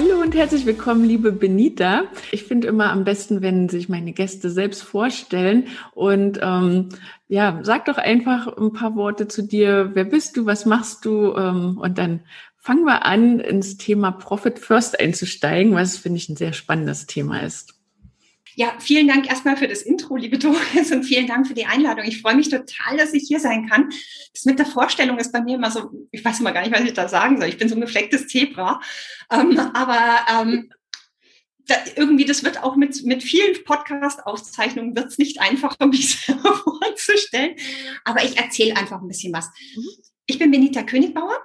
Hallo und herzlich willkommen, liebe Benita. Ich finde immer am besten, wenn sich meine Gäste selbst vorstellen. Und ähm, ja, sag doch einfach ein paar Worte zu dir. Wer bist du? Was machst du? Ähm, und dann fangen wir an, ins Thema Profit First einzusteigen, was finde ich ein sehr spannendes Thema ist. Ja, vielen Dank erstmal für das Intro, liebe Doris, und vielen Dank für die Einladung. Ich freue mich total, dass ich hier sein kann. Das mit der Vorstellung ist bei mir immer so, ich weiß immer gar nicht, was ich da sagen soll. Ich bin so ein geflecktes Zebra. Ähm, aber ähm, da, irgendwie, das wird auch mit, mit vielen Podcast-Auszeichnungen wird es nicht einfacher, mich vorzustellen. Aber ich erzähle einfach ein bisschen was. Mhm. Ich bin Benita Königbauer.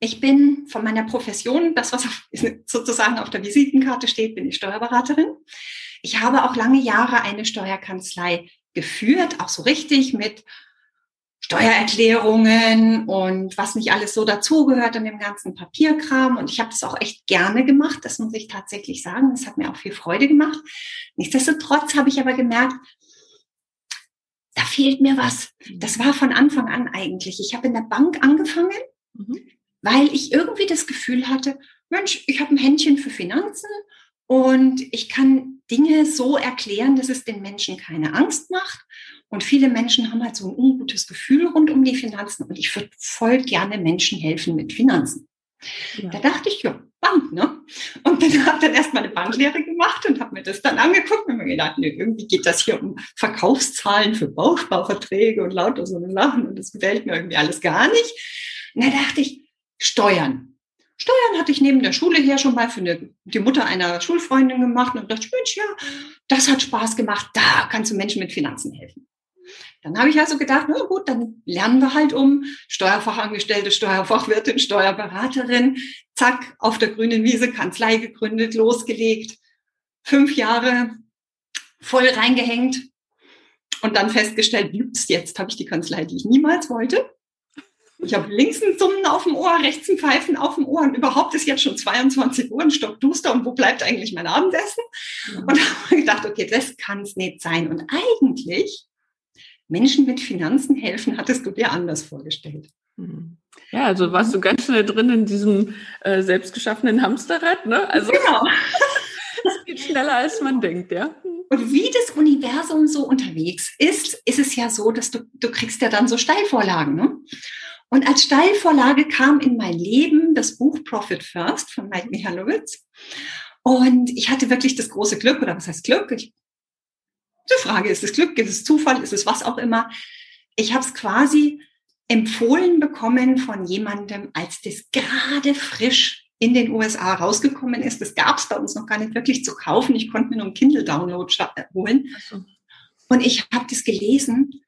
Ich bin von meiner Profession, das, was sozusagen auf der Visitenkarte steht, bin ich Steuerberaterin. Ich habe auch lange Jahre eine Steuerkanzlei geführt, auch so richtig mit Steuererklärungen und was nicht alles so dazugehört in dem ganzen Papierkram. Und ich habe das auch echt gerne gemacht, das muss ich tatsächlich sagen. Das hat mir auch viel Freude gemacht. Nichtsdestotrotz habe ich aber gemerkt, da fehlt mir was. Das war von Anfang an eigentlich. Ich habe in der Bank angefangen, mhm. weil ich irgendwie das Gefühl hatte, Mensch, ich habe ein Händchen für Finanzen und ich kann Dinge so erklären, dass es den Menschen keine Angst macht. Und viele Menschen haben halt so ein ungutes Gefühl rund um die Finanzen. Und ich würde voll gerne Menschen helfen mit Finanzen. Ja. Da dachte ich, ja, Bank, ne? Und dann habe dann erstmal eine Banklehre gemacht und habe mir das dann angeguckt und mir gedacht, nee, irgendwie geht das hier um Verkaufszahlen für Bausparverträge und lauter so eine Sachen und das gefällt mir irgendwie alles gar nicht. Und da dachte ich, Steuern. Steuern hatte ich neben der Schule her schon mal für eine, die Mutter einer Schulfreundin gemacht und dachte, Mensch, ja, das hat Spaß gemacht, da kannst du Menschen mit Finanzen helfen. Dann habe ich also gedacht, na gut, dann lernen wir halt um Steuerfachangestellte, Steuerfachwirtin, Steuerberaterin. Zack, auf der grünen Wiese Kanzlei gegründet, losgelegt. Fünf Jahre voll reingehängt und dann festgestellt, jetzt habe ich die Kanzlei, die ich niemals wollte. Ich habe links ein Summen auf dem Ohr, rechts ein Pfeifen auf dem Ohr und überhaupt ist jetzt schon 22 Uhr, ein Stockduster und wo bleibt eigentlich mein Abendessen? Und da habe ich gedacht, okay, das kann es nicht sein. Und eigentlich Menschen mit Finanzen helfen, hattest du dir anders vorgestellt. Hm. Ja, also warst du ganz schnell drin in diesem äh, selbstgeschaffenen Hamsterrad, ne? Also genau. es geht schneller als man denkt, ja. Und wie das Universum so unterwegs ist, ist es ja so, dass du, du kriegst ja dann so Steilvorlagen, ne? Und als Steilvorlage kam in mein Leben das Buch Profit First von Mike Michalowitz. Und ich hatte wirklich das große Glück, oder was heißt Glück? Ich, die Frage, ist es Glück, ist es Zufall, ist es was auch immer? Ich habe es quasi empfohlen bekommen von jemandem, als das gerade frisch in den USA rausgekommen ist. Das gab es bei uns noch gar nicht wirklich zu kaufen. Ich konnte mir nur einen Kindle-Download holen. Und ich habe das gelesen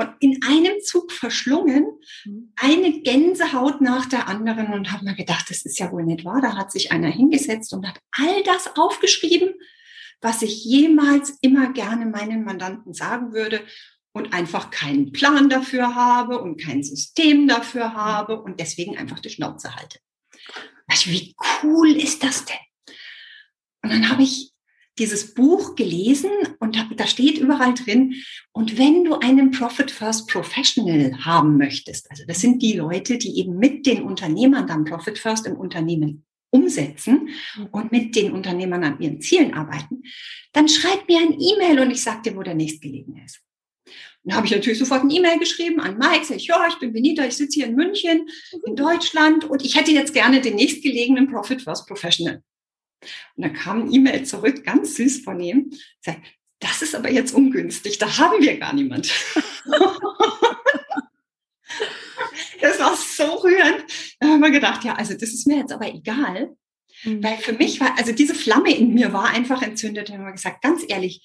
und in einem Zug verschlungen, mhm. eine Gänsehaut nach der anderen und habe mir gedacht, das ist ja wohl nicht wahr. Da hat sich einer hingesetzt und hat all das aufgeschrieben, was ich jemals immer gerne meinen Mandanten sagen würde und einfach keinen Plan dafür habe und kein System dafür habe und deswegen einfach die Schnauze halte. Wie cool ist das denn? Und dann habe ich dieses Buch gelesen und da steht überall drin, und wenn du einen Profit First Professional haben möchtest, also das sind die Leute, die eben mit den Unternehmern dann Profit First im Unternehmen umsetzen und mit den Unternehmern an ihren Zielen arbeiten, dann schreib mir ein E-Mail und ich sag dir, wo der nächstgelegene ist. Dann habe ich natürlich sofort ein E-Mail geschrieben an Mike, sag ich, ja, ich bin Benita, ich sitze hier in München, in Deutschland und ich hätte jetzt gerne den nächstgelegenen Profit First Professional. Und dann kam ein E-Mail zurück, ganz süß von ihm, sagt, das ist aber jetzt ungünstig, da haben wir gar niemand. das war so rührend. Da haben wir gedacht, ja, also das ist mir jetzt aber egal. Mhm. Weil für mich war, also diese Flamme in mir war einfach entzündet. Da haben wir gesagt, ganz ehrlich,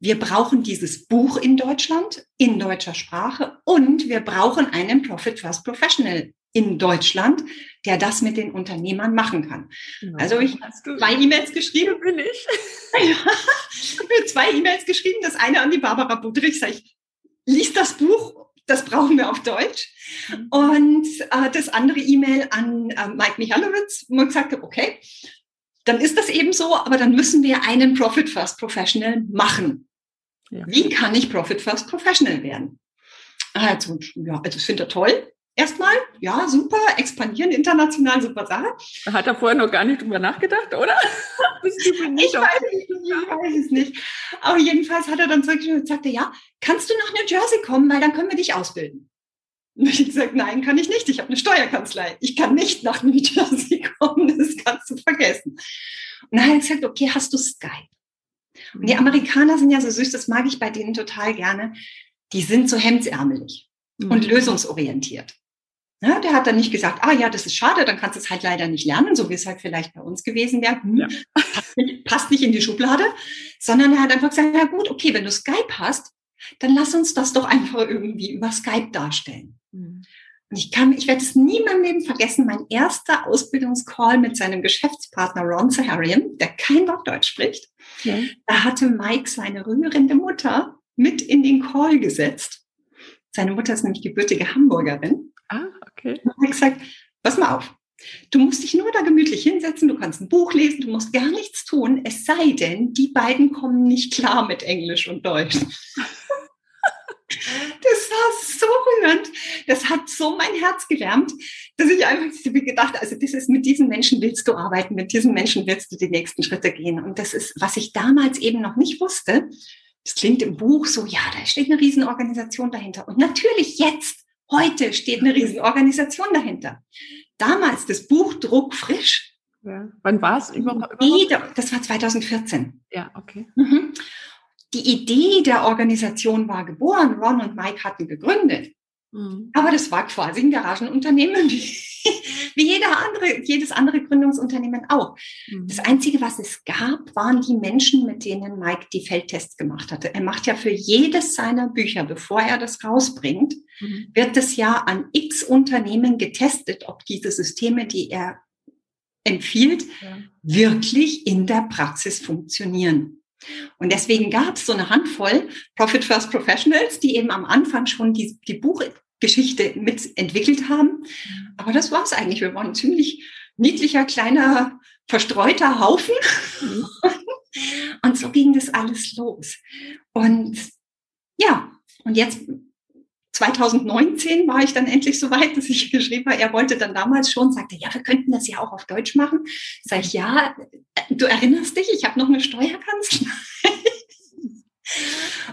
wir brauchen dieses Buch in Deutschland, in deutscher Sprache und wir brauchen einen Profit First Professional in Deutschland, der das mit den Unternehmern machen kann. Ja, also ich habe zwei E-Mails geschrieben. Bin ich. ich habe zwei E-Mails geschrieben. Das eine an die Barbara Budrich, sage ich, lies das Buch, das brauchen wir auf Deutsch. Mhm. Und äh, das andere E-Mail an äh, Mike Michalowitz, wo ich gesagt habe, okay, dann ist das eben so, aber dann müssen wir einen Profit First Professional machen. Ja. Wie kann ich Profit First Professional werden? Also, ja, also das finde ich toll. Erstmal, ja, super, expandieren international, super Sache. Hat er vorher noch gar nicht drüber nachgedacht, oder? ich, weiß ich weiß es nicht. Aber jedenfalls hat er dann zurückgeschrieben und sagte, ja, kannst du nach New Jersey kommen, weil dann können wir dich ausbilden. Und ich gesagt, nein, kann ich nicht. Ich habe eine Steuerkanzlei. Ich kann nicht nach New Jersey kommen. Das kannst du vergessen. Und dann hat er gesagt, okay, hast du Skype? Und die Amerikaner sind ja so süß, das mag ich bei denen total gerne. Die sind so hemdsärmelig mhm. und lösungsorientiert. Ja, der hat dann nicht gesagt, ah ja, das ist schade, dann kannst du es halt leider nicht lernen, so wie es halt vielleicht bei uns gewesen wäre. Hm, ja. passt, nicht, passt, nicht, in die Schublade, sondern er hat einfach gesagt, ja gut, okay, wenn du Skype hast, dann lass uns das doch einfach irgendwie über Skype darstellen. Mhm. Und ich kann, ich werde es nie in meinem Leben vergessen, mein erster Ausbildungscall mit seinem Geschäftspartner Ron Saharian, der kein Wort Deutsch spricht. Ja. Da hatte Mike seine rührende Mutter mit in den Call gesetzt. Seine Mutter ist nämlich gebürtige Hamburgerin. Ah, okay. Und hat gesagt, pass mal auf. Du musst dich nur da gemütlich hinsetzen, du kannst ein Buch lesen, du musst gar nichts tun, es sei denn, die beiden kommen nicht klar mit Englisch und Deutsch. Das war so rührend. Das hat so mein Herz gewärmt, dass ich einfach gedacht, also das ist, mit diesen Menschen willst du arbeiten, mit diesen Menschen willst du die nächsten Schritte gehen. Und das ist, was ich damals eben noch nicht wusste. Das klingt im Buch so, ja, da steht eine Riesenorganisation dahinter. Und natürlich jetzt, heute steht eine Riesenorganisation dahinter. Damals das Buch druckfrisch. Ja. Wann war es überhaupt? Das war 2014. Ja, okay. Mhm die Idee der Organisation war geboren. Ron und Mike hatten gegründet. Mhm. Aber das war quasi ein Garagenunternehmen, wie, wie jeder andere, jedes andere Gründungsunternehmen auch. Mhm. Das Einzige, was es gab, waren die Menschen, mit denen Mike die Feldtests gemacht hatte. Er macht ja für jedes seiner Bücher, bevor er das rausbringt, mhm. wird es ja an x Unternehmen getestet, ob diese Systeme, die er empfiehlt, ja. wirklich in der Praxis funktionieren. Und deswegen gab es so eine Handvoll Profit First Professionals, die eben am Anfang schon die, die Buchgeschichte mitentwickelt haben. Aber das war es eigentlich. Wir waren ein ziemlich niedlicher, kleiner, verstreuter Haufen. und so ging das alles los. Und ja, und jetzt 2019 war ich dann endlich so weit, dass ich geschrieben habe, er wollte dann damals schon, sagte, ja, wir könnten das ja auch auf Deutsch machen. Sag ich, ja, du erinnerst dich, ich habe noch eine Steuerkanzlei.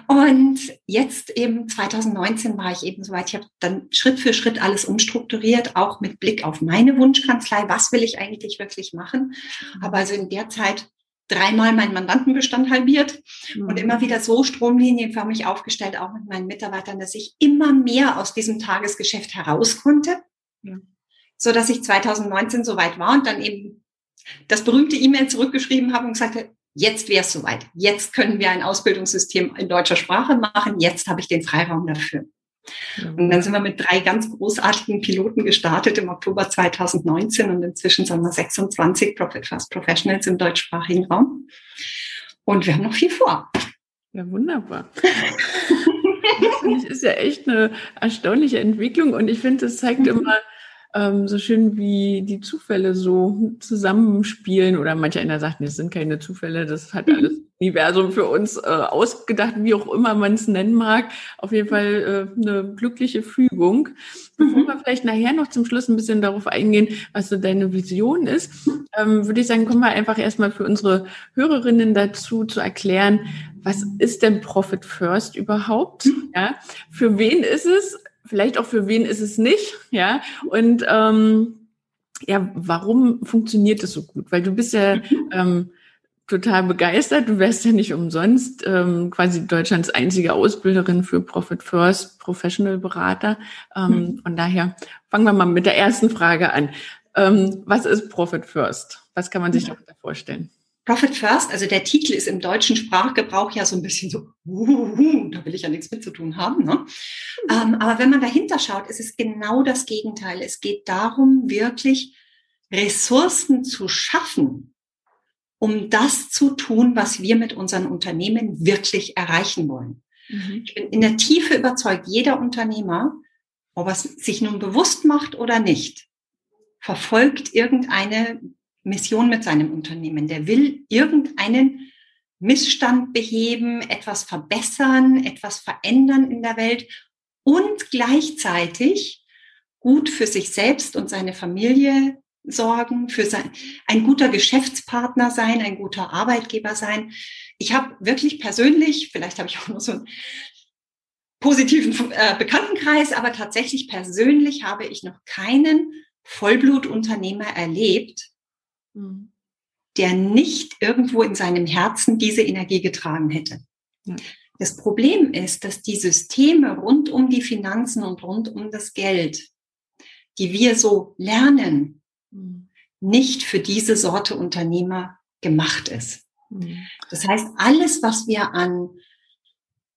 Und jetzt eben 2019 war ich eben so weit, ich habe dann Schritt für Schritt alles umstrukturiert, auch mit Blick auf meine Wunschkanzlei, was will ich eigentlich wirklich machen. Aber also in der Zeit dreimal meinen Mandantenbestand halbiert mhm. und immer wieder so stromlinienförmig aufgestellt, auch mit meinen Mitarbeitern, dass ich immer mehr aus diesem Tagesgeschäft heraus konnte, ja. so dass ich 2019 soweit war und dann eben das berühmte E-Mail zurückgeschrieben habe und gesagt jetzt wäre es soweit. Jetzt können wir ein Ausbildungssystem in deutscher Sprache machen. Jetzt habe ich den Freiraum dafür. Und dann sind wir mit drei ganz großartigen Piloten gestartet im Oktober 2019 und inzwischen sind wir 26 Profit Fast Professionals im deutschsprachigen Raum. Und wir haben noch viel vor. Ja, wunderbar. das ist ja echt eine erstaunliche Entwicklung und ich finde, es zeigt mhm. immer, ähm, so schön wie die Zufälle so zusammenspielen oder mancher einer sagt, das sind keine Zufälle, das hat alles Universum für uns äh, ausgedacht, wie auch immer man es nennen mag. Auf jeden Fall äh, eine glückliche Fügung. Bevor mhm. wir vielleicht nachher noch zum Schluss ein bisschen darauf eingehen, was so deine Vision ist, ähm, würde ich sagen, kommen wir einfach erstmal für unsere Hörerinnen dazu zu erklären, was ist denn Profit First überhaupt? Mhm. Ja, für wen ist es? Vielleicht auch für wen ist es nicht, ja. Und ähm, ja, warum funktioniert es so gut? Weil du bist ja ähm, total begeistert. Du wärst ja nicht umsonst ähm, quasi Deutschlands einzige Ausbilderin für Profit First Professional Berater. Ähm, mhm. Von daher fangen wir mal mit der ersten Frage an. Ähm, was ist Profit First? Was kann man sich ja. darunter vorstellen? Profit First, also der Titel ist im deutschen Sprachgebrauch ja so ein bisschen so, uh, da will ich ja nichts mit zu tun haben. Ne? Ähm, aber wenn man dahinter schaut, ist es genau das Gegenteil. Es geht darum, wirklich Ressourcen zu schaffen, um das zu tun, was wir mit unseren Unternehmen wirklich erreichen wollen. Mhm. Ich bin in der Tiefe überzeugt, jeder Unternehmer, ob er es sich nun bewusst macht oder nicht, verfolgt irgendeine Mission mit seinem Unternehmen. Der will irgendeinen Missstand beheben, etwas verbessern, etwas verändern in der Welt und gleichzeitig gut für sich selbst und seine Familie sorgen, für sein, ein guter Geschäftspartner sein, ein guter Arbeitgeber sein. Ich habe wirklich persönlich, vielleicht habe ich auch nur so einen positiven äh, Bekanntenkreis, aber tatsächlich persönlich habe ich noch keinen Vollblutunternehmer erlebt. Der nicht irgendwo in seinem Herzen diese Energie getragen hätte. Ja. Das Problem ist, dass die Systeme rund um die Finanzen und rund um das Geld, die wir so lernen, mhm. nicht für diese Sorte Unternehmer gemacht ist. Mhm. Das heißt, alles, was wir an,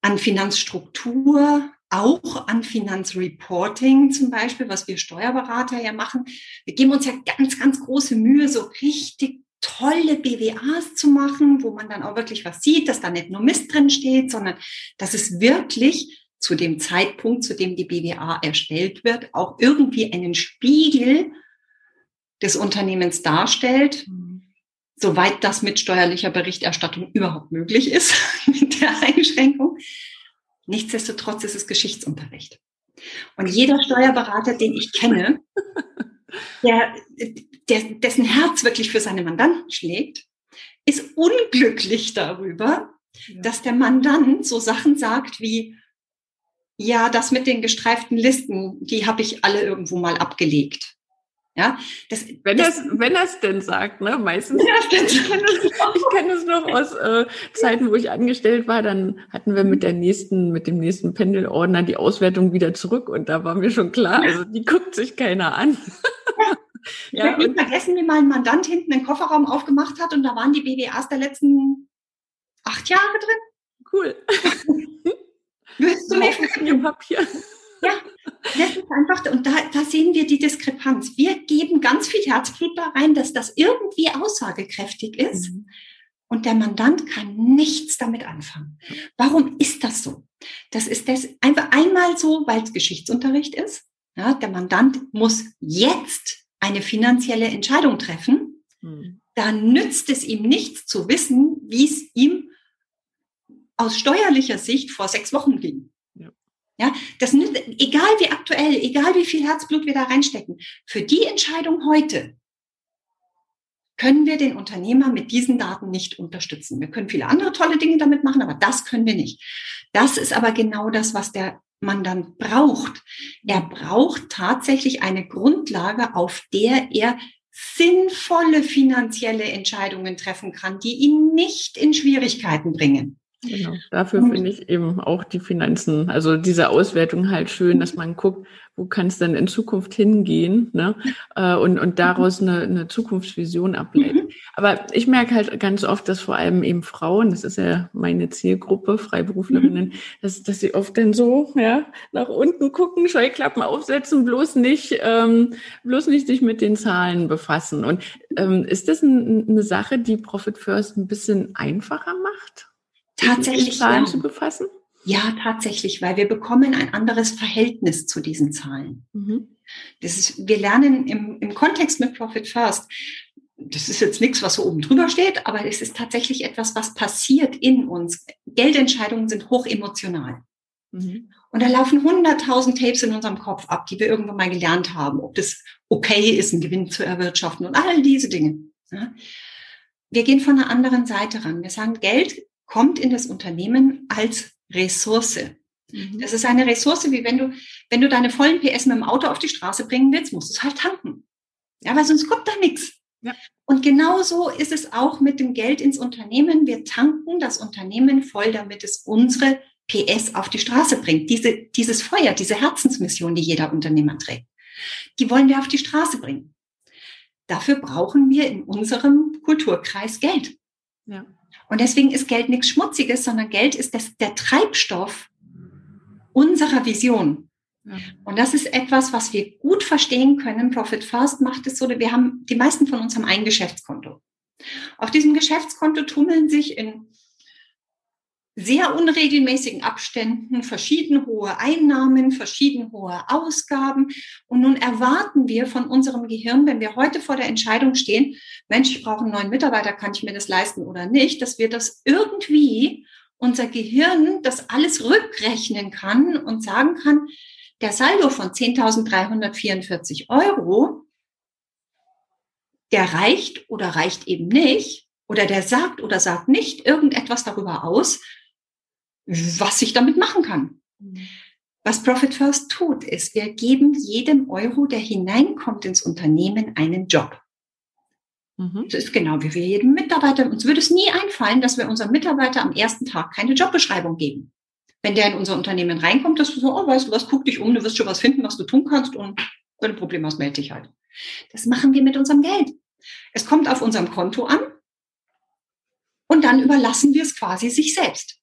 an Finanzstruktur, auch an Finanzreporting zum Beispiel, was wir Steuerberater ja machen. Wir geben uns ja ganz, ganz große Mühe, so richtig tolle BWAs zu machen, wo man dann auch wirklich was sieht, dass da nicht nur Mist drin steht, sondern dass es wirklich zu dem Zeitpunkt, zu dem die BWA erstellt wird, auch irgendwie einen Spiegel des Unternehmens darstellt, soweit das mit steuerlicher Berichterstattung überhaupt möglich ist, mit der Einschränkung. Nichtsdestotrotz ist es Geschichtsunterricht. Und jeder Steuerberater, den ich kenne, der, der, dessen Herz wirklich für seine Mandanten schlägt, ist unglücklich darüber, ja. dass der Mandant so Sachen sagt wie, ja, das mit den gestreiften Listen, die habe ich alle irgendwo mal abgelegt. Ja, das, wenn das, das wenn das denn sagt, ne? Meistens. Ja, ich kenne es, noch aus äh, Zeiten, wo ich angestellt war. Dann hatten wir mit der nächsten, mit dem nächsten Pendelordner die Auswertung wieder zurück und da war mir schon klar, also die guckt sich keiner an. Ja. ich werde vergessen, wie mein Mandant hinten den Kofferraum aufgemacht hat und da waren die BWAs der letzten acht Jahre drin. Cool. Willst du mir Papier? Ja, das ist einfach, und da, da sehen wir die Diskrepanz. Wir geben ganz viel Herzblut da rein, dass das irgendwie aussagekräftig ist. Mhm. Und der Mandant kann nichts damit anfangen. Warum ist das so? Das ist das einfach einmal so, weil es Geschichtsunterricht ist. Ja, der Mandant muss jetzt eine finanzielle Entscheidung treffen. Mhm. Da nützt es ihm nichts zu wissen, wie es ihm aus steuerlicher Sicht vor sechs Wochen ging. Ja, das nützt, egal wie aktuell, egal wie viel Herzblut wir da reinstecken, für die Entscheidung heute können wir den Unternehmer mit diesen Daten nicht unterstützen. Wir können viele andere tolle Dinge damit machen, aber das können wir nicht. Das ist aber genau das, was der Mann dann braucht. Er braucht tatsächlich eine Grundlage, auf der er sinnvolle finanzielle Entscheidungen treffen kann, die ihn nicht in Schwierigkeiten bringen. Genau. Dafür finde ich eben auch die Finanzen, also diese Auswertung halt schön, dass man guckt, wo kann es denn in Zukunft hingehen ne? Äh, und, und daraus eine, eine Zukunftsvision ableiten. Mhm. Aber ich merke halt ganz oft, dass vor allem eben Frauen, das ist ja meine Zielgruppe, Freiberuflerinnen, mhm. dass, dass sie oft dann so ja, nach unten gucken, Scheuklappen aufsetzen, bloß nicht, ähm, bloß nicht sich mit den Zahlen befassen. Und ähm, ist das ein, eine Sache, die Profit First ein bisschen einfacher macht? Tatsächlich Zahlen ja. zu befassen? Ja, tatsächlich, weil wir bekommen ein anderes Verhältnis zu diesen Zahlen. Mhm. Das ist, wir lernen im, im Kontext mit Profit First, das ist jetzt nichts, was so oben drüber steht, aber es ist tatsächlich etwas, was passiert in uns. Geldentscheidungen sind hoch emotional. Mhm. Und da laufen hunderttausend Tapes in unserem Kopf ab, die wir irgendwann mal gelernt haben, ob das okay ist, einen Gewinn zu erwirtschaften und all diese Dinge. Wir gehen von einer anderen Seite ran. Wir sagen, Geld kommt in das Unternehmen als Ressource. Mhm. Das ist eine Ressource, wie wenn du, wenn du deine vollen PS mit dem Auto auf die Straße bringen willst, musst du es halt tanken. Ja, weil sonst kommt da nichts. Ja. Und genauso ist es auch mit dem Geld ins Unternehmen. Wir tanken das Unternehmen voll, damit es unsere PS auf die Straße bringt. Diese, dieses Feuer, diese Herzensmission, die jeder Unternehmer trägt, die wollen wir auf die Straße bringen. Dafür brauchen wir in unserem Kulturkreis Geld. Ja. Und deswegen ist Geld nichts Schmutziges, sondern Geld ist das, der Treibstoff unserer Vision. Ja. Und das ist etwas, was wir gut verstehen können. Profit First macht es so, wir haben, die meisten von uns haben ein Geschäftskonto. Auf diesem Geschäftskonto tummeln sich in sehr unregelmäßigen Abständen verschieden hohe Einnahmen, verschieden hohe Ausgaben. Und nun erwarten wir von unserem Gehirn, wenn wir heute vor der Entscheidung stehen, Mensch, ich brauche einen neuen Mitarbeiter, kann ich mir das leisten oder nicht, dass wir das irgendwie unser Gehirn das alles rückrechnen kann und sagen kann, der Saldo von 10.344 Euro, der reicht oder reicht eben nicht, oder der sagt oder sagt nicht irgendetwas darüber aus, was ich damit machen kann. Was Profit First tut, ist, wir geben jedem Euro, der hineinkommt ins Unternehmen, einen Job. Mhm. Das ist genau wie wir jedem Mitarbeiter. Uns würde es nie einfallen, dass wir unserem Mitarbeiter am ersten Tag keine Jobbeschreibung geben. Wenn der in unser Unternehmen reinkommt, dass du so, oh, weißt du was, guck dich um, du wirst schon was finden, was du tun kannst und wenn du ein Problem hast, melde dich halt. Das machen wir mit unserem Geld. Es kommt auf unserem Konto an und dann überlassen wir es quasi sich selbst.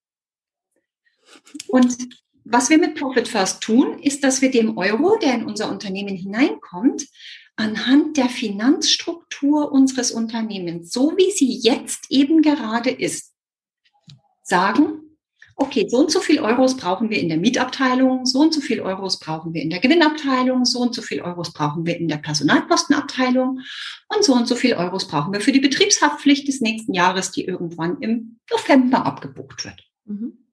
Und was wir mit Profit First tun, ist, dass wir dem Euro, der in unser Unternehmen hineinkommt, anhand der Finanzstruktur unseres Unternehmens, so wie sie jetzt eben gerade ist, sagen, okay, so und so viel Euros brauchen wir in der Mietabteilung, so und so viel Euros brauchen wir in der Gewinnabteilung, so und so viel Euros brauchen wir in der Personalkostenabteilung und so und so viel Euros brauchen wir für die Betriebshaftpflicht des nächsten Jahres, die irgendwann im November abgebucht wird. Mhm.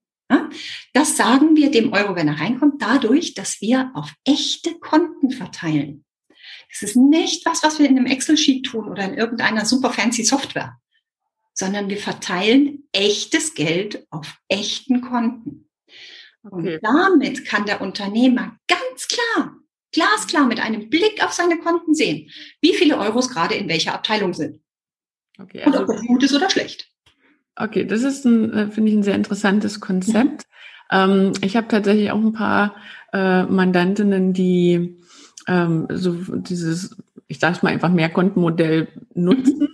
Das sagen wir dem Euro, wenn er reinkommt, dadurch, dass wir auf echte Konten verteilen. Das ist nicht was, was wir in einem Excel-Sheet tun oder in irgendeiner super fancy Software, sondern wir verteilen echtes Geld auf echten Konten. Okay. Und damit kann der Unternehmer ganz klar, glasklar mit einem Blick auf seine Konten sehen, wie viele Euros gerade in welcher Abteilung sind. Okay, also Und ob das gut ist oder schlecht. Okay, das ist ein, äh, finde ich, ein sehr interessantes Konzept. Ähm, ich habe tatsächlich auch ein paar äh, Mandantinnen, die ähm, so dieses, ich sage es mal einfach Mehrkontenmodell nutzen, mhm.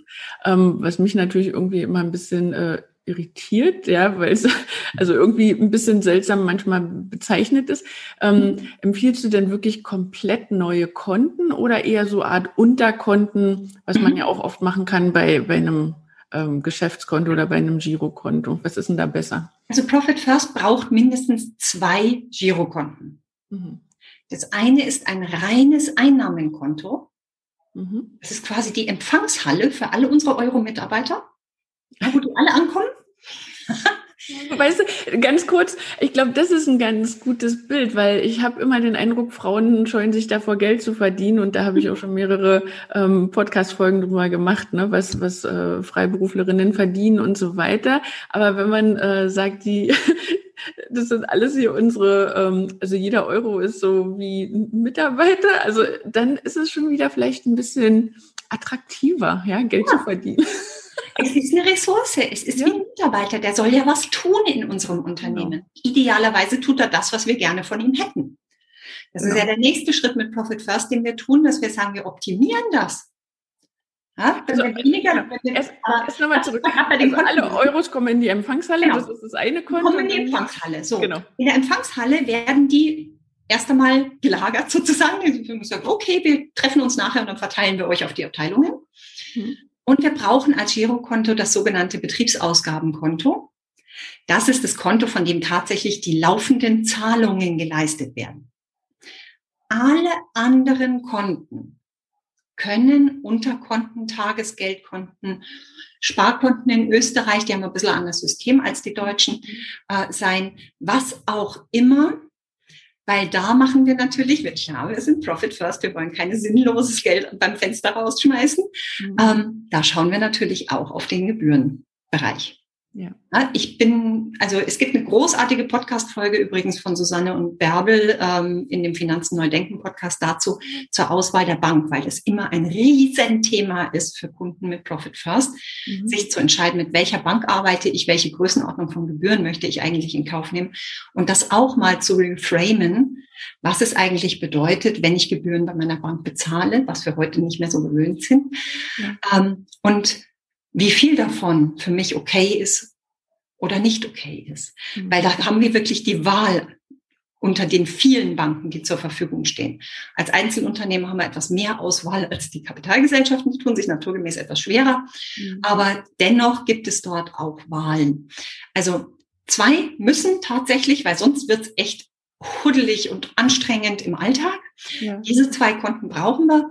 ähm, was mich natürlich irgendwie immer ein bisschen äh, irritiert, ja, weil es also irgendwie ein bisschen seltsam manchmal bezeichnet ist. Ähm, mhm. Empfiehlst du denn wirklich komplett neue Konten oder eher so Art Unterkonten, was man ja auch oft machen kann bei, bei einem ähm, Geschäftskonto oder bei einem Girokonto? Was ist denn da besser? Also Profit First braucht mindestens zwei Girokonten. Mhm. Das eine ist ein reines Einnahmenkonto. Mhm. Das ist quasi die Empfangshalle für alle unsere Euro-Mitarbeiter, wo die alle ankommen. Weißt du, ganz kurz, ich glaube, das ist ein ganz gutes Bild, weil ich habe immer den Eindruck, Frauen scheuen sich davor, Geld zu verdienen. Und da habe ich auch schon mehrere ähm, Podcast-Folgen drüber gemacht, ne, was, was äh, Freiberuflerinnen verdienen und so weiter. Aber wenn man äh, sagt, die das sind alles hier unsere, ähm, also jeder Euro ist so wie ein Mitarbeiter, also dann ist es schon wieder vielleicht ein bisschen attraktiver, ja, Geld ja. zu verdienen. Es ist eine Ressource. Es ist ja. wie ein Mitarbeiter. Der soll ja was tun in unserem Unternehmen. Genau. Idealerweise tut er das, was wir gerne von ihm hätten. Das genau. ist ja der nächste Schritt mit Profit First, den wir tun, dass wir sagen, wir optimieren das. Ja, also, weniger, ja. erst, erst nochmal zurück. Also alle Euros kommen in die Empfangshalle, genau. das ist das eine Konto. Kommen in die Empfangshalle. So. Genau. In der Empfangshalle werden die erst einmal gelagert sozusagen. Wir sagen, okay, wir treffen uns nachher und dann verteilen wir euch auf die Abteilungen. Mhm. Und wir brauchen als Girokonto das sogenannte Betriebsausgabenkonto. Das ist das Konto, von dem tatsächlich die laufenden Zahlungen geleistet werden. Alle anderen Konten können Unterkonten, Tagesgeldkonten, Sparkonten in Österreich, die haben ein bisschen anderes System als die Deutschen, äh, sein, was auch immer weil da machen wir natürlich, wir, ja, wir sind Profit First, wir wollen keine sinnloses Geld beim Fenster rausschmeißen. Mhm. Ähm, da schauen wir natürlich auch auf den Gebührenbereich. Ja. Ich bin, also es gibt eine großartige Podcast-Folge übrigens von Susanne und Bärbel ähm, in dem Finanzen Neudenken Podcast dazu zur Auswahl der Bank, weil es immer ein Riesenthema ist für Kunden mit Profit First, mhm. sich zu entscheiden, mit welcher Bank arbeite ich, welche Größenordnung von Gebühren möchte ich eigentlich in Kauf nehmen und das auch mal zu reframen, was es eigentlich bedeutet, wenn ich Gebühren bei meiner Bank bezahle, was wir heute nicht mehr so gewöhnt sind. Ja. Ähm, und wie viel davon für mich okay ist oder nicht okay ist. Mhm. Weil da haben wir wirklich die Wahl unter den vielen Banken, die zur Verfügung stehen. Als Einzelunternehmer haben wir etwas mehr Auswahl als die Kapitalgesellschaften. Die tun sich naturgemäß etwas schwerer. Mhm. Aber dennoch gibt es dort auch Wahlen. Also zwei müssen tatsächlich, weil sonst wird es echt huddelig und anstrengend im Alltag. Ja. Diese zwei Konten brauchen wir.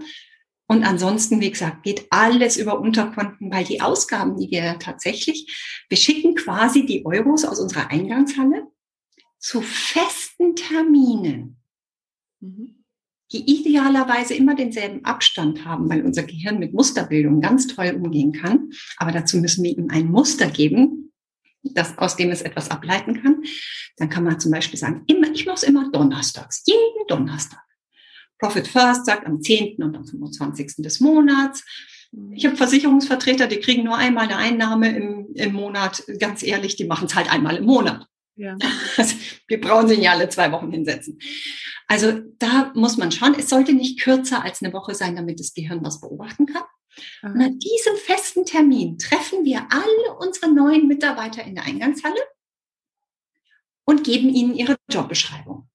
Und ansonsten, wie gesagt, geht alles über Unterkonten, weil die Ausgaben, die wir tatsächlich, wir schicken quasi die Euros aus unserer Eingangshalle zu festen Terminen, mhm. die idealerweise immer denselben Abstand haben, weil unser Gehirn mit Musterbildung ganz toll umgehen kann. Aber dazu müssen wir ihm ein Muster geben, das, aus dem es etwas ableiten kann. Dann kann man zum Beispiel sagen, immer, ich mache es immer donnerstags, jeden Donnerstag. Profit First sagt am 10. und am 25. des Monats. Ich habe Versicherungsvertreter, die kriegen nur einmal eine Einnahme im, im Monat. Ganz ehrlich, die machen es halt einmal im Monat. Ja. Also, wir brauchen sich ja alle zwei Wochen hinsetzen. Also da muss man schauen, es sollte nicht kürzer als eine Woche sein, damit das Gehirn was beobachten kann. Mhm. Und an diesem festen Termin treffen wir alle unsere neuen Mitarbeiter in der Eingangshalle und geben ihnen ihre Jobbeschreibung.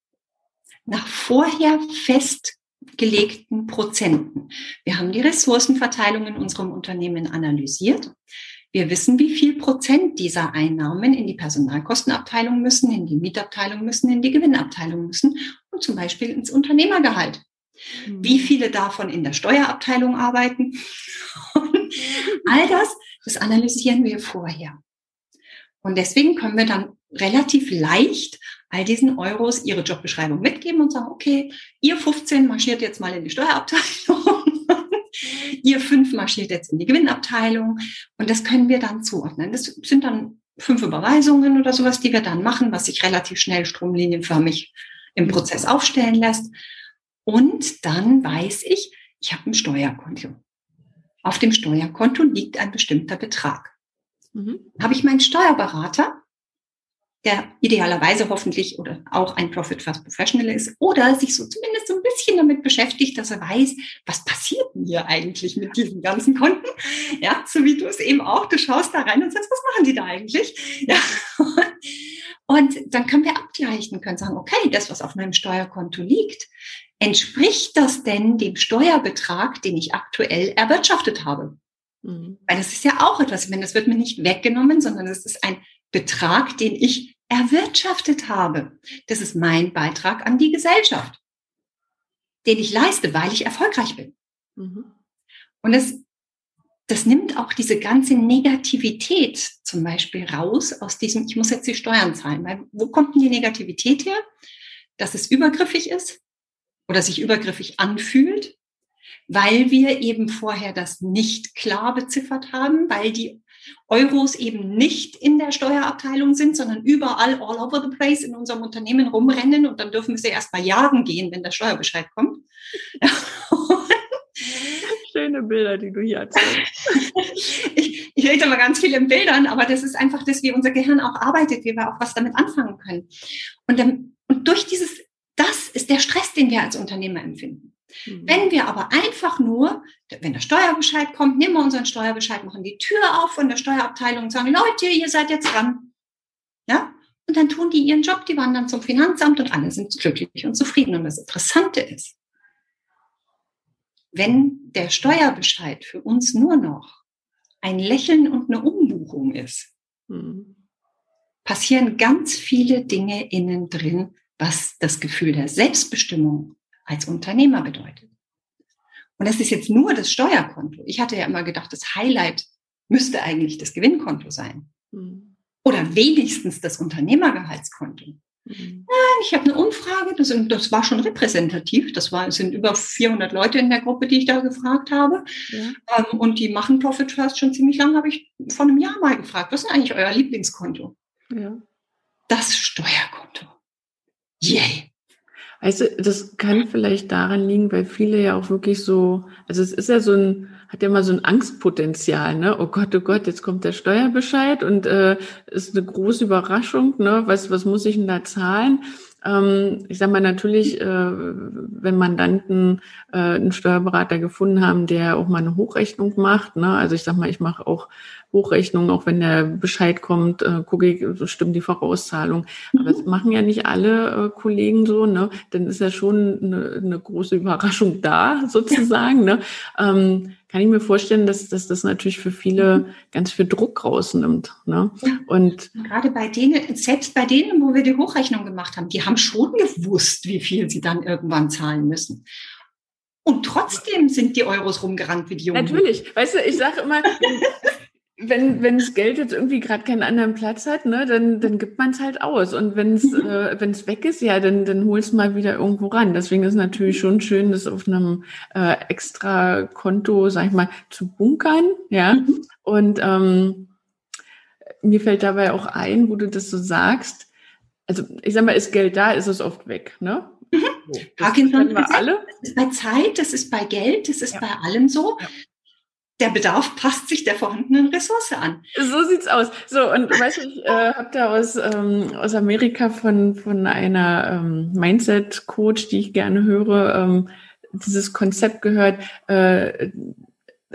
Nach vorher festgelegten Prozenten. Wir haben die Ressourcenverteilung in unserem Unternehmen analysiert. Wir wissen, wie viel Prozent dieser Einnahmen in die Personalkostenabteilung müssen, in die Mietabteilung müssen, in die Gewinnabteilung müssen und zum Beispiel ins Unternehmergehalt. Mhm. Wie viele davon in der Steuerabteilung arbeiten? all das, das analysieren wir vorher. Und deswegen können wir dann relativ leicht all diesen Euros ihre Jobbeschreibung mitgeben und sagen, okay, ihr 15 marschiert jetzt mal in die Steuerabteilung ihr fünf marschiert jetzt in die Gewinnabteilung und das können wir dann zuordnen. Das sind dann fünf Überweisungen oder sowas, die wir dann machen, was sich relativ schnell stromlinienförmig im Prozess aufstellen lässt. Und dann weiß ich, ich habe ein Steuerkonto. Auf dem Steuerkonto liegt ein bestimmter Betrag. Mhm. Habe ich meinen Steuerberater, der idealerweise hoffentlich oder auch ein Profit First Professional ist oder sich so zumindest so ein bisschen damit beschäftigt, dass er weiß, was passiert hier eigentlich mit diesen ganzen Konten? Ja, so wie du es eben auch, du schaust da rein und sagst, was machen die da eigentlich? Ja. Und dann können wir abgleichen, können sagen, okay, das, was auf meinem Steuerkonto liegt, entspricht das denn dem Steuerbetrag, den ich aktuell erwirtschaftet habe? Mhm. Weil das ist ja auch etwas, ich meine, das wird mir nicht weggenommen, sondern es ist ein Betrag, den ich erwirtschaftet habe. Das ist mein Beitrag an die Gesellschaft, den ich leiste, weil ich erfolgreich bin. Mhm. Und das, das nimmt auch diese ganze Negativität zum Beispiel raus aus diesem, ich muss jetzt die Steuern zahlen. Weil wo kommt denn die Negativität her? Dass es übergriffig ist oder sich übergriffig anfühlt, weil wir eben vorher das nicht klar beziffert haben, weil die Euros eben nicht in der Steuerabteilung sind, sondern überall all over the place in unserem Unternehmen rumrennen und dann dürfen wir sie erst mal jagen gehen, wenn der Steuerbescheid kommt. Schöne Bilder, die du hier erzählst. ich, ich rede immer ganz viel in Bildern, aber das ist einfach das, wie unser Gehirn auch arbeitet, wie wir auch was damit anfangen können. Und, dann, und durch dieses, das ist der Stress, den wir als Unternehmer empfinden. Mhm. Wenn wir aber einfach nur, wenn der Steuerbescheid kommt, nehmen wir unseren Steuerbescheid, machen die Tür auf von der Steuerabteilung und sagen, Leute, ihr seid jetzt dran. Ja? Und dann tun die ihren Job, die wandern zum Finanzamt und alle sind glücklich und zufrieden. Und das Interessante ist, wenn der Steuerbescheid für uns nur noch ein Lächeln und eine Umbuchung ist, mhm. passieren ganz viele Dinge innen drin, was das Gefühl der Selbstbestimmung als Unternehmer bedeutet. Und das ist jetzt nur das Steuerkonto. Ich hatte ja immer gedacht, das Highlight müsste eigentlich das Gewinnkonto sein. Mhm. Oder wenigstens das Unternehmergehaltskonto. Mhm. Nein, ich habe eine Umfrage, das, das, war schon repräsentativ. Das war, es sind über 400 Leute in der Gruppe, die ich da gefragt habe. Ja. Ähm, und die machen Profit First schon ziemlich lange, habe ich vor einem Jahr mal gefragt, was ist eigentlich euer Lieblingskonto? Ja. Das Steuerkonto. Yay. Also das kann vielleicht daran liegen, weil viele ja auch wirklich so, also es ist ja so ein, hat ja mal so ein Angstpotenzial, ne? Oh Gott, oh Gott, jetzt kommt der Steuerbescheid und äh, ist eine große Überraschung, ne? Was, was muss ich denn da zahlen? Ähm, ich sage mal natürlich, äh, wenn Mandanten äh, einen Steuerberater gefunden haben, der auch mal eine Hochrechnung macht. Ne? Also ich sage mal, ich mache auch Hochrechnungen, auch wenn der Bescheid kommt, äh, gucke ich, so stimmt die Vorauszahlung. Aber das machen ja nicht alle äh, Kollegen so, ne? Dann ist ja schon eine, eine große Überraschung da, sozusagen. Ne? Ähm, kann ich mir vorstellen, dass, dass das natürlich für viele mhm. ganz viel Druck rausnimmt. Ne? Ja. Und gerade bei denen, selbst bei denen, wo wir die Hochrechnung gemacht haben, die haben schon gewusst, wie viel sie dann irgendwann zahlen müssen. Und trotzdem sind die Euros rumgerannt wie die Jungen. Natürlich. Weißt du, ich sage immer, wenn wenn das Geld jetzt irgendwie gerade keinen anderen Platz hat, ne, dann dann gibt man es halt aus und wenn es mhm. äh, wenn es weg ist, ja, dann dann holst mal wieder irgendwo ran. Deswegen ist es natürlich schon schön, das auf einem äh, extra Konto, sag ich mal, zu bunkern, ja. Mhm. Und ähm, mir fällt dabei auch ein, wo du das so sagst. Also ich sag mal, ist Geld da, ist es oft weg, ne? Mhm. So, das wir alle. Das ist bei Zeit, das ist bei Geld, das ist ja. bei allem so. Ja der Bedarf passt sich der vorhandenen Ressource an. So sieht's aus. So, und weißt du, ich äh, habe da aus, ähm, aus Amerika von, von einer ähm, Mindset-Coach, die ich gerne höre, ähm, dieses Konzept gehört, äh,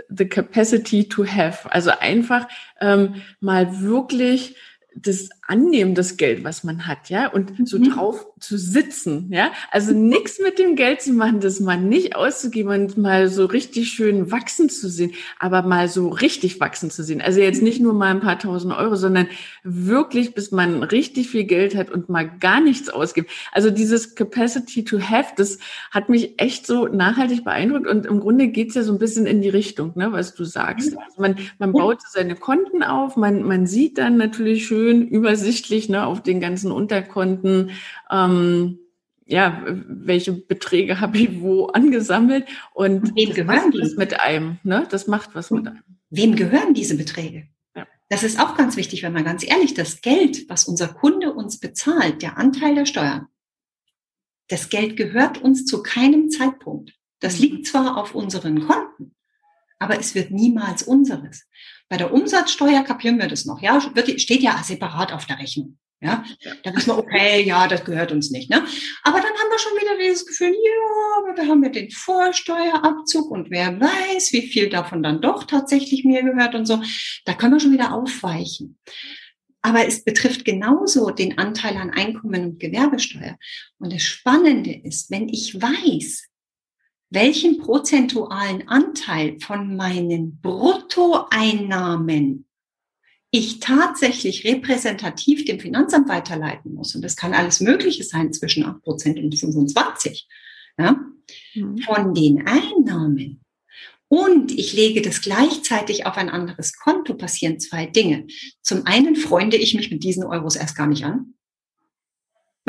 the capacity to have. Also einfach ähm, mal wirklich das annehmen, das Geld, was man hat, ja, und so mhm. drauf zu sitzen, ja. Also nichts mit dem Geld zu machen, das mal nicht auszugeben und mal so richtig schön wachsen zu sehen, aber mal so richtig wachsen zu sehen. Also jetzt nicht nur mal ein paar tausend Euro, sondern wirklich, bis man richtig viel Geld hat und mal gar nichts ausgibt. Also dieses Capacity to have, das hat mich echt so nachhaltig beeindruckt und im Grunde geht's ja so ein bisschen in die Richtung, ne, was du sagst. Also man, man baut seine Konten auf, man, man sieht dann natürlich schön übersichtlich ne, auf den ganzen Unterkonten, ähm, ja, welche Beträge habe ich wo angesammelt und wem gehören die? mit einem, ne? Das macht was mit einem. Wem gehören diese Beträge? Ja. Das ist auch ganz wichtig, wenn man ganz ehrlich, das Geld, was unser Kunde uns bezahlt, der Anteil der Steuern, das Geld gehört uns zu keinem Zeitpunkt. Das mhm. liegt zwar auf unseren Konten, aber es wird niemals unseres. Bei der Umsatzsteuer kapieren wir das noch, ja, wird, steht ja separat auf der Rechnung. Ja, da wissen wir, okay, ja, das gehört uns nicht. Ne? Aber dann haben wir schon wieder dieses Gefühl, ja, aber da haben wir den Vorsteuerabzug und wer weiß, wie viel davon dann doch tatsächlich mir gehört und so. Da können wir schon wieder aufweichen. Aber es betrifft genauso den Anteil an Einkommen und Gewerbesteuer. Und das Spannende ist, wenn ich weiß, welchen prozentualen Anteil von meinen Bruttoeinnahmen ich tatsächlich repräsentativ dem Finanzamt weiterleiten muss, und das kann alles Mögliche sein zwischen 8% und 25, ja, mhm. von den Einnahmen, und ich lege das gleichzeitig auf ein anderes Konto, passieren zwei Dinge. Zum einen freunde ich mich mit diesen Euros erst gar nicht an,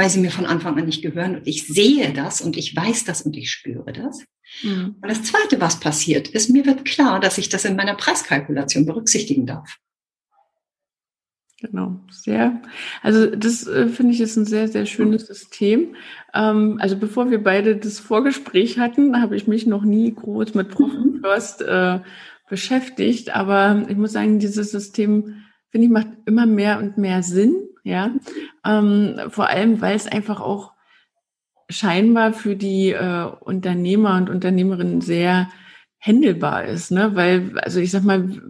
weil sie mir von Anfang an nicht gehören und ich sehe das und ich weiß das und ich spüre das. Mhm. Und das Zweite, was passiert, ist, mir wird klar, dass ich das in meiner Preiskalkulation berücksichtigen darf. Genau, sehr. Also das äh, finde ich ist ein sehr, sehr schönes System. Ähm, also bevor wir beide das Vorgespräch hatten, habe ich mich noch nie groß mit Profit mhm. First äh, beschäftigt. Aber ich muss sagen, dieses System, finde ich, macht immer mehr und mehr Sinn. Ja, ähm, vor allem, weil es einfach auch scheinbar für die äh, Unternehmer und Unternehmerinnen sehr händelbar ist, ne? Weil, also ich sag mal,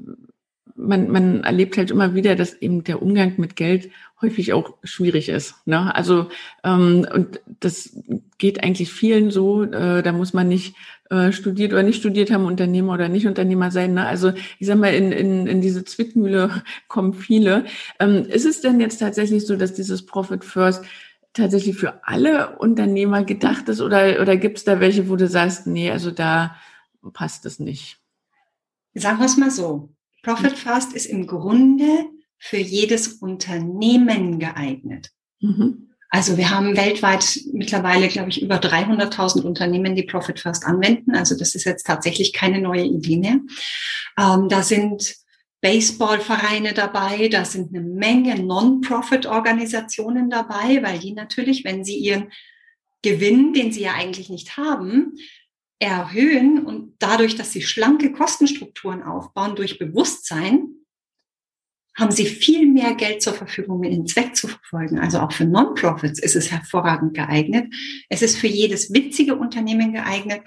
man, man erlebt halt immer wieder, dass eben der Umgang mit Geld häufig auch schwierig ist. Ne? Also ähm, und das geht eigentlich vielen so. Äh, da muss man nicht äh, studiert oder nicht studiert haben, Unternehmer oder nicht Unternehmer sein. Ne? Also ich sag mal, in, in, in diese Zwickmühle kommen viele. Ähm, ist es denn jetzt tatsächlich so, dass dieses Profit First tatsächlich für alle Unternehmer gedacht ist oder, oder gibt es da welche, wo du sagst, nee, also da passt es nicht? Sagen wir es mal so. Profit First ist im Grunde für jedes Unternehmen geeignet. Mhm. Also wir haben weltweit mittlerweile, glaube ich, über 300.000 Unternehmen, die Profit First anwenden. Also das ist jetzt tatsächlich keine neue Idee mehr. Ähm, da sind Baseballvereine dabei, da sind eine Menge Non-Profit-Organisationen dabei, weil die natürlich, wenn sie ihren Gewinn, den sie ja eigentlich nicht haben, erhöhen und dadurch, dass sie schlanke Kostenstrukturen aufbauen durch Bewusstsein, haben sie viel mehr Geld zur Verfügung, um den Zweck zu verfolgen. Also auch für Non-Profits ist es hervorragend geeignet. Es ist für jedes witzige Unternehmen geeignet.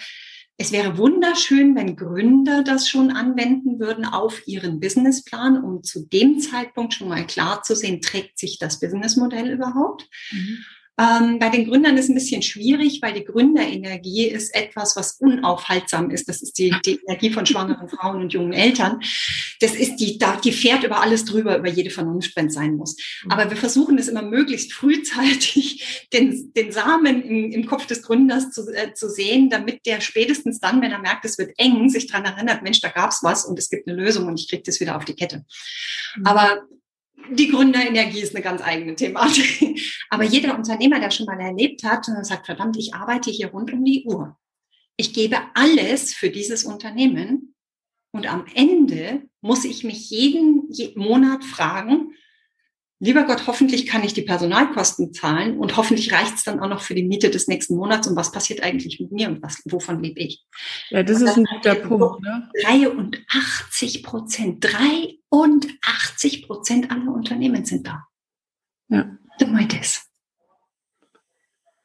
Es wäre wunderschön, wenn Gründer das schon anwenden würden auf ihren Businessplan, um zu dem Zeitpunkt schon mal klar zu sehen, trägt sich das Businessmodell überhaupt. Mhm. Ähm, bei den Gründern ist es ein bisschen schwierig, weil die Gründerenergie ist etwas, was unaufhaltsam ist. Das ist die, die Energie von schwangeren Frauen und jungen Eltern. Das ist die, die fährt über alles drüber, über jede Vernunft, wenn es sein muss. Mhm. Aber wir versuchen es immer möglichst frühzeitig, den, den Samen im, im Kopf des Gründers zu, äh, zu sehen, damit der spätestens dann, wenn er merkt, es wird eng, sich daran erinnert, Mensch, da gab's was und es gibt eine Lösung und ich kriege das wieder auf die Kette. Mhm. Aber die Gründerenergie ist eine ganz eigene Thematik. Aber jeder Unternehmer, der schon mal erlebt hat, sagt, verdammt, ich arbeite hier rund um die Uhr. Ich gebe alles für dieses Unternehmen und am Ende muss ich mich jeden Monat fragen, lieber Gott, hoffentlich kann ich die Personalkosten zahlen und hoffentlich reicht es dann auch noch für die Miete des nächsten Monats und was passiert eigentlich mit mir und was, wovon lebe ich? Ja, das, das ist ein guter Punkt. Ne? 83 Prozent, 83 Prozent aller Unternehmen sind da. Ja. Du meintest.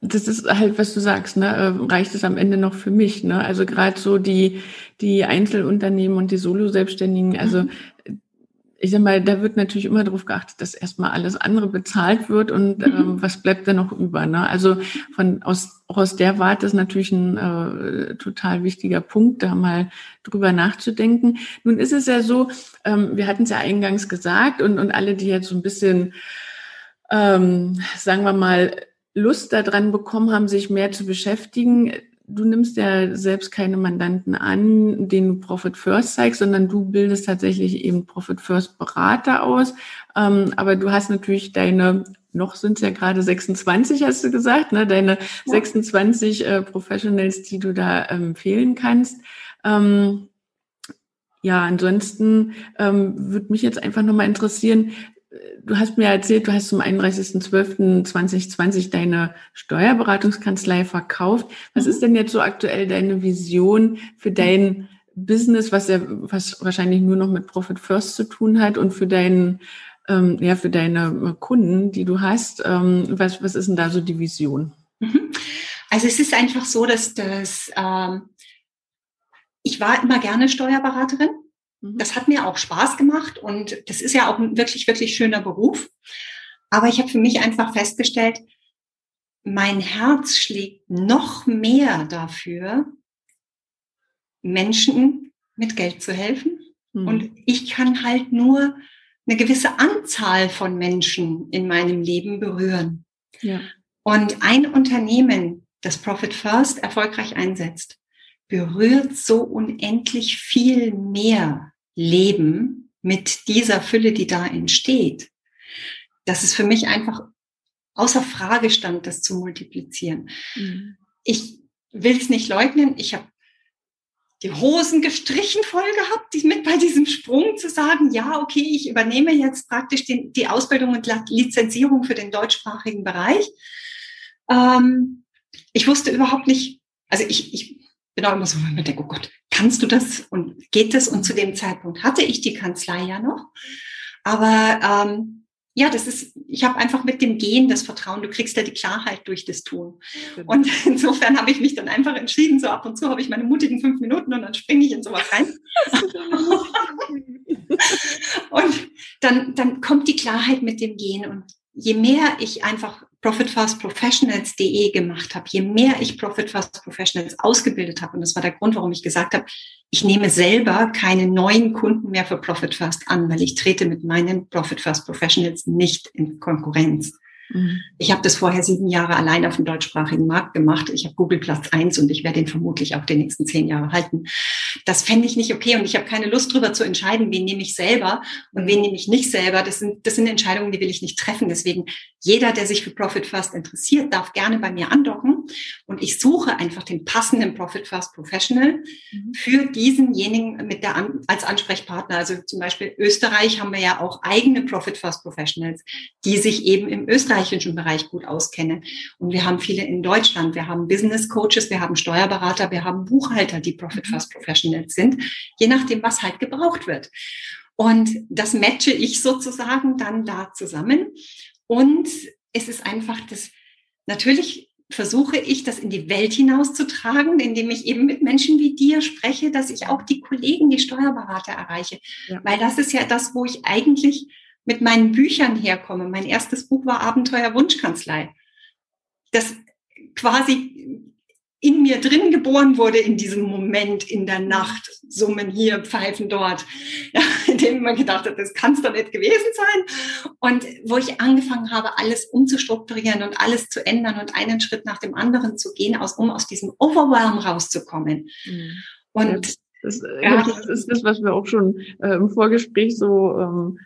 Das ist halt, was du sagst, ne? Ähm, reicht es am Ende noch für mich? Ne? Also gerade so die, die Einzelunternehmen und die Solo-Selbstständigen, also mhm ich sag mal, da wird natürlich immer darauf geachtet, dass erstmal alles andere bezahlt wird und mhm. ähm, was bleibt da noch über. Ne? Also von aus, auch aus der Warte ist natürlich ein äh, total wichtiger Punkt, da mal drüber nachzudenken. Nun ist es ja so, ähm, wir hatten es ja eingangs gesagt und, und alle, die jetzt so ein bisschen, ähm, sagen wir mal, Lust daran bekommen haben, sich mehr zu beschäftigen, du nimmst ja selbst keine Mandanten an, denen du Profit First zeigst, sondern du bildest tatsächlich eben Profit First Berater aus. Ähm, aber du hast natürlich deine, noch sind es ja gerade 26, hast du gesagt, ne? deine ja. 26 äh, Professionals, die du da empfehlen kannst. Ähm, ja, ansonsten ähm, würde mich jetzt einfach nochmal interessieren, du hast mir erzählt, du hast zum 31.12.2020 deine Steuerberatungskanzlei verkauft. Was mhm. ist denn jetzt so aktuell deine Vision für dein Business, was ja was wahrscheinlich nur noch mit Profit First zu tun hat und für deinen ähm, ja für deine Kunden, die du hast? Ähm, was was ist denn da so die Vision? Mhm. Also es ist einfach so, dass das ähm, ich war immer gerne Steuerberaterin. Das hat mir auch Spaß gemacht und das ist ja auch ein wirklich, wirklich schöner Beruf. Aber ich habe für mich einfach festgestellt, mein Herz schlägt noch mehr dafür, Menschen mit Geld zu helfen. Mhm. Und ich kann halt nur eine gewisse Anzahl von Menschen in meinem Leben berühren. Ja. Und ein Unternehmen, das Profit First erfolgreich einsetzt, berührt so unendlich viel mehr Leben mit dieser Fülle, die da entsteht, dass es für mich einfach außer Frage stand, das zu multiplizieren. Mhm. Ich will es nicht leugnen, ich habe die Hosen gestrichen voll gehabt, die mit bei diesem Sprung zu sagen, ja, okay, ich übernehme jetzt praktisch den, die Ausbildung und Lizenzierung für den deutschsprachigen Bereich. Ähm, ich wusste überhaupt nicht, also ich, ich bin auch immer so, wenn man denkt, oh Gott, kannst du das und geht das? Und zu dem Zeitpunkt hatte ich die Kanzlei ja noch. Aber ähm, ja, das ist, ich habe einfach mit dem Gehen das Vertrauen, du kriegst ja die Klarheit durch das Tun. Genau. Und insofern habe ich mich dann einfach entschieden, so ab und zu habe ich meine mutigen fünf Minuten und dann springe ich in sowas rein. und dann, dann kommt die Klarheit mit dem Gehen. Und je mehr ich einfach profitfastprofessionals.de gemacht habe, je mehr ich Profitfast Professionals ausgebildet habe, und das war der Grund, warum ich gesagt habe, ich nehme selber keine neuen Kunden mehr für Profitfast an, weil ich trete mit meinen Profitfast Professionals nicht in Konkurrenz. Mhm. Ich habe das vorher sieben Jahre allein auf dem deutschsprachigen Markt gemacht. Ich habe Google Platz eins und ich werde ihn vermutlich auch die nächsten zehn Jahre halten. Das fände ich nicht okay und ich habe keine Lust darüber zu entscheiden, wen nehme ich selber und wen nehme ich nicht selber. Das sind, das sind Entscheidungen, die will ich nicht treffen. Deswegen jeder, der sich für Profit First interessiert, darf gerne bei mir andocken und ich suche einfach den passenden Profit First Professional mhm. für diesenjenigen mit der als Ansprechpartner. Also zum Beispiel Österreich haben wir ja auch eigene Profit First Professionals, die sich eben im Österreich österreichischen Bereich gut auskenne. Und wir haben viele in Deutschland. Wir haben Business Coaches, wir haben Steuerberater, wir haben Buchhalter, die Profit mhm. First Professionals sind, je nachdem, was halt gebraucht wird. Und das matche ich sozusagen dann da zusammen. Und es ist einfach das, natürlich versuche ich, das in die Welt hinauszutragen, indem ich eben mit Menschen wie dir spreche, dass ich auch die Kollegen, die Steuerberater erreiche. Ja. Weil das ist ja das, wo ich eigentlich mit meinen Büchern herkomme. Mein erstes Buch war Abenteuer Wunschkanzlei. Das quasi in mir drin geboren wurde in diesem Moment in der Nacht. Summen hier, Pfeifen dort. Ja, in dem man gedacht hat, das kann es doch nicht gewesen sein. Und wo ich angefangen habe, alles umzustrukturieren und alles zu ändern und einen Schritt nach dem anderen zu gehen, aus, um aus diesem Overwhelm rauszukommen. Mhm. Und das, ja, das, ist das, was wir auch schon äh, im Vorgespräch so ähm,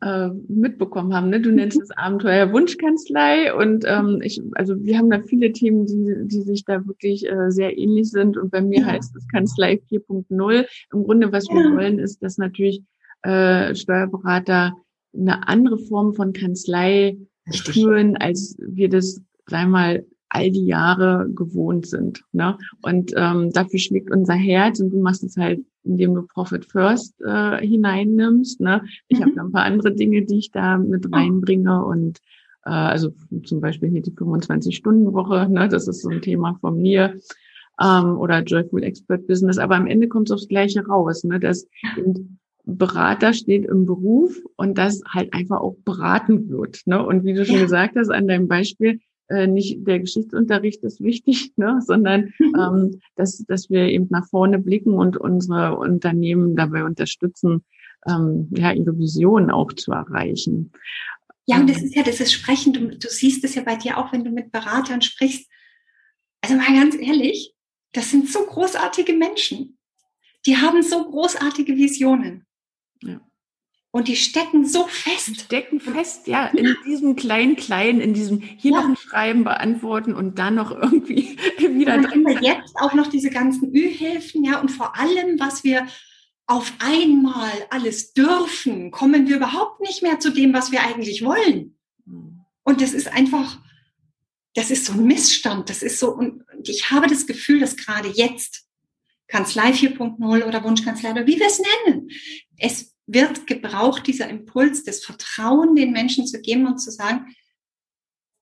äh, mitbekommen haben. Ne? Du nennst es Abenteuer Wunschkanzlei und ähm, ich, also wir haben da viele Themen, die, die sich da wirklich äh, sehr ähnlich sind und bei mir ja. heißt es Kanzlei 4.0. Im Grunde, was ja. wir wollen, ist, dass natürlich äh, Steuerberater eine andere Form von Kanzlei Richtig. führen, als wir das, sagen wir mal, all die Jahre gewohnt sind. Ne? Und ähm, dafür schlägt unser Herz und du machst es halt indem du Profit First äh, hineinnimmst. Ne? Ich mhm. habe da ein paar andere Dinge, die ich da mit reinbringe und äh, also zum Beispiel hier die 25-Stunden-Woche, ne? das ist so ein Thema von mir ähm, oder Joyful Expert Business. Aber am Ende kommt es aufs Gleiche raus, ne? dass Berater steht im Beruf und das halt einfach auch beraten wird. Ne? Und wie du schon ja. gesagt hast an deinem Beispiel, äh, nicht der Geschichtsunterricht ist wichtig, ne, sondern mhm. ähm, dass, dass wir eben nach vorne blicken und unsere Unternehmen dabei unterstützen, ähm, ja, ihre Vision auch zu erreichen. Ja, und das ähm. ist ja, das ist Sprechen, du, du siehst es ja bei dir auch, wenn du mit Beratern sprichst. Also mal ganz ehrlich, das sind so großartige Menschen. Die haben so großartige Visionen. Ja. Und die stecken so fest. Stecken fest, ja, in diesem kleinen, kleinen, in diesem hier ja. noch ein Schreiben beantworten und dann noch irgendwie wieder und dann drin. Haben wir jetzt auch noch diese ganzen Ü-Hilfen, ja, und vor allem, was wir auf einmal alles dürfen, kommen wir überhaupt nicht mehr zu dem, was wir eigentlich wollen. Hm. Und das ist einfach, das ist so ein Missstand. Das ist so, und ich habe das Gefühl, dass gerade jetzt Kanzlei 4.0 oder Wunschkanzlei oder wie wir es nennen, es wird gebraucht, dieser Impuls, das Vertrauen den Menschen zu geben und zu sagen,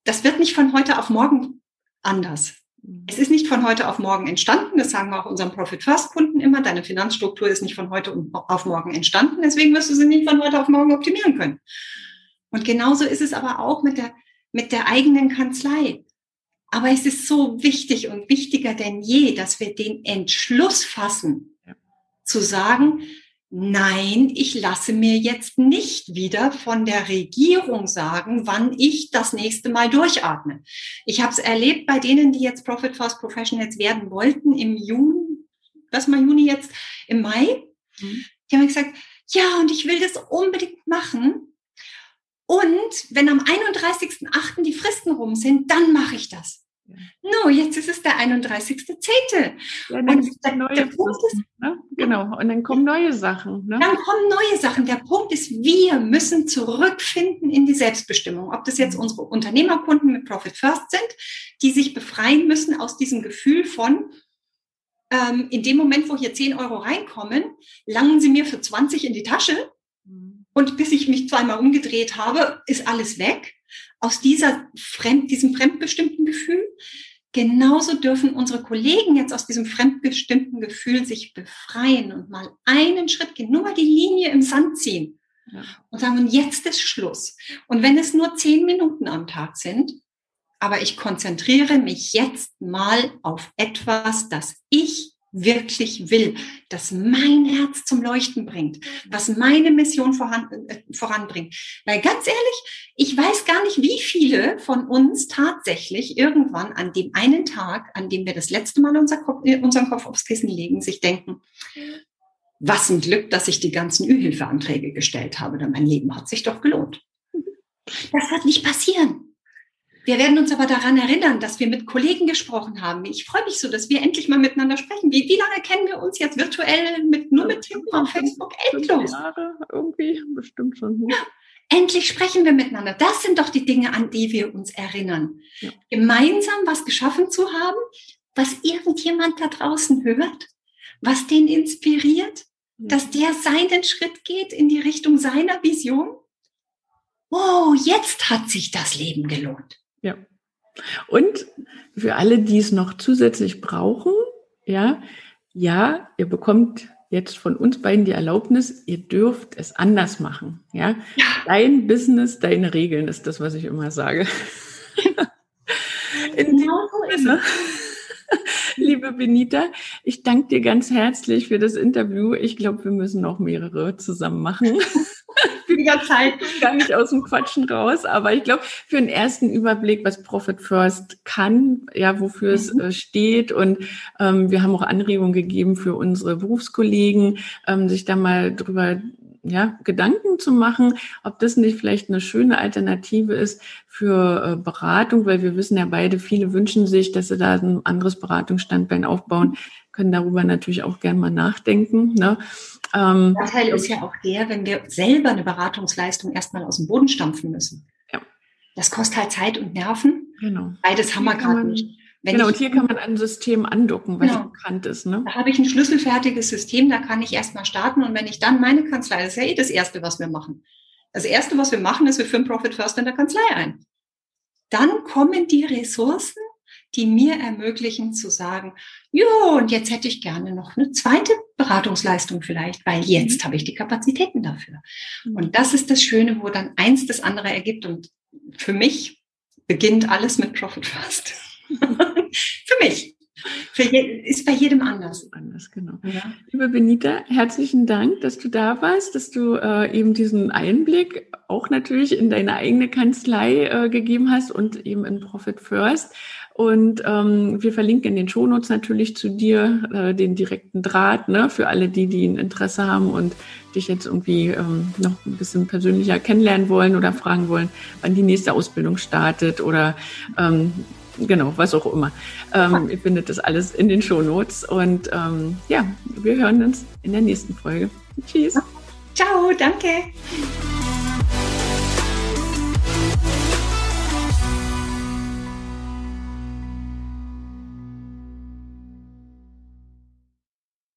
das wird nicht von heute auf morgen anders. Mhm. Es ist nicht von heute auf morgen entstanden. Das sagen wir auch unseren Profit First Kunden immer. Deine Finanzstruktur ist nicht von heute auf morgen entstanden. Deswegen wirst du sie nicht von heute auf morgen optimieren können. Und genauso ist es aber auch mit der, mit der eigenen Kanzlei. Aber es ist so wichtig und wichtiger denn je, dass wir den Entschluss fassen, zu sagen, nein, ich lasse mir jetzt nicht wieder von der Regierung sagen, wann ich das nächste Mal durchatme. Ich habe es erlebt bei denen, die jetzt Profit First Professionals werden wollten im Juni, was mal Juni jetzt, im Mai. Mhm. Die haben gesagt, ja, und ich will das unbedingt machen. Und wenn am 31.8. die Fristen rum sind, dann mache ich das. No, jetzt ist es der 31.10. Ja, und der, der Punkt ist, ne? genau, und dann kommen neue Sachen. Ne? Dann kommen neue Sachen. Der Punkt ist, wir müssen zurückfinden in die Selbstbestimmung. Ob das jetzt mhm. unsere Unternehmerkunden mit Profit First sind, die sich befreien müssen aus diesem Gefühl von, ähm, in dem Moment, wo hier 10 Euro reinkommen, langen sie mir für 20 in die Tasche. Mhm. Und bis ich mich zweimal umgedreht habe, ist alles weg aus dieser fremd, diesem fremdbestimmten Gefühl. Genauso dürfen unsere Kollegen jetzt aus diesem fremdbestimmten Gefühl sich befreien und mal einen Schritt gehen, nur mal die Linie im Sand ziehen ja. und sagen, jetzt ist Schluss. Und wenn es nur zehn Minuten am Tag sind, aber ich konzentriere mich jetzt mal auf etwas, das ich wirklich will, das mein Herz zum Leuchten bringt, was meine Mission voran, äh, voranbringt. Weil ganz ehrlich, ich weiß gar nicht, wie viele von uns tatsächlich irgendwann an dem einen Tag, an dem wir das letzte Mal unser Kopf, äh, unseren Kopf aufs Kissen legen, sich denken, was ein Glück, dass ich die ganzen Ü-Hilfeanträge gestellt habe, denn mein Leben hat sich doch gelohnt. Das wird nicht passieren. Wir werden uns aber daran erinnern, dass wir mit Kollegen gesprochen haben. Ich freue mich so, dass wir endlich mal miteinander sprechen. Wie, wie lange kennen wir uns jetzt virtuell mit, nur mit Tim auf Facebook? Endlos. Jahre irgendwie, bestimmt schon. Ja. Endlich sprechen wir miteinander. Das sind doch die Dinge, an die wir uns erinnern. Ja. Gemeinsam was geschaffen zu haben, was irgendjemand da draußen hört, was den inspiriert dass der seinen Schritt geht in die Richtung seiner Vision. Oh, jetzt hat sich das Leben gelohnt. Ja. Und für alle, die es noch zusätzlich brauchen, ja, ja, ihr bekommt jetzt von uns beiden die Erlaubnis, ihr dürft es anders machen. Ja? ja. Dein Business, deine Regeln ist das, was ich immer sage. In genau so Sinne. Liebe Benita, ich danke dir ganz herzlich für das Interview. Ich glaube, wir müssen noch mehrere zusammen machen. ganze Zeit. Gar nicht aus dem Quatschen raus, aber ich glaube, für einen ersten Überblick, was Profit First kann, ja, wofür mhm. es äh, steht und ähm, wir haben auch Anregungen gegeben für unsere Berufskollegen, ähm, sich da mal drüber ja, Gedanken zu machen, ob das nicht vielleicht eine schöne Alternative ist für äh, Beratung, weil wir wissen ja beide, viele wünschen sich, dass sie da ein anderes Beratungsstandbein aufbauen, können darüber natürlich auch gern mal nachdenken. Ne? Ähm, der Teil ist ja auch der, wenn wir selber eine Beratungsleistung erstmal aus dem Boden stampfen müssen. Ja. Das kostet halt Zeit und Nerven. Genau. Beides haben wir gerade nicht. Wenn genau, und hier kann man ein System andocken, was genau. bekannt ist. Ne? Da habe ich ein schlüsselfertiges System, da kann ich erstmal starten. Und wenn ich dann meine Kanzlei, das ist ja eh das Erste, was wir machen. Das Erste, was wir machen, ist, wir führen Profit First in der Kanzlei ein. Dann kommen die Ressourcen, die mir ermöglichen zu sagen, jo, und jetzt hätte ich gerne noch eine zweite Beratungsleistung vielleicht, weil jetzt mhm. habe ich die Kapazitäten dafür. Mhm. Und das ist das Schöne, wo dann eins das andere ergibt. Und für mich beginnt alles mit Profit First. Für mich. Für ist bei jedem anders. Anders, genau. Ja. Liebe Benita, herzlichen Dank, dass du da warst, dass du äh, eben diesen Einblick auch natürlich in deine eigene Kanzlei äh, gegeben hast und eben in Profit First. Und ähm, wir verlinken in den Shownotes natürlich zu dir äh, den direkten Draht, ne, für alle die, die ein Interesse haben und dich jetzt irgendwie ähm, noch ein bisschen persönlicher kennenlernen wollen oder fragen wollen, wann die nächste Ausbildung startet oder ähm, genau, was auch immer. Ähm, ihr findet das alles in den Shownotes. Und ähm, ja, wir hören uns in der nächsten Folge. Tschüss. Ciao, danke.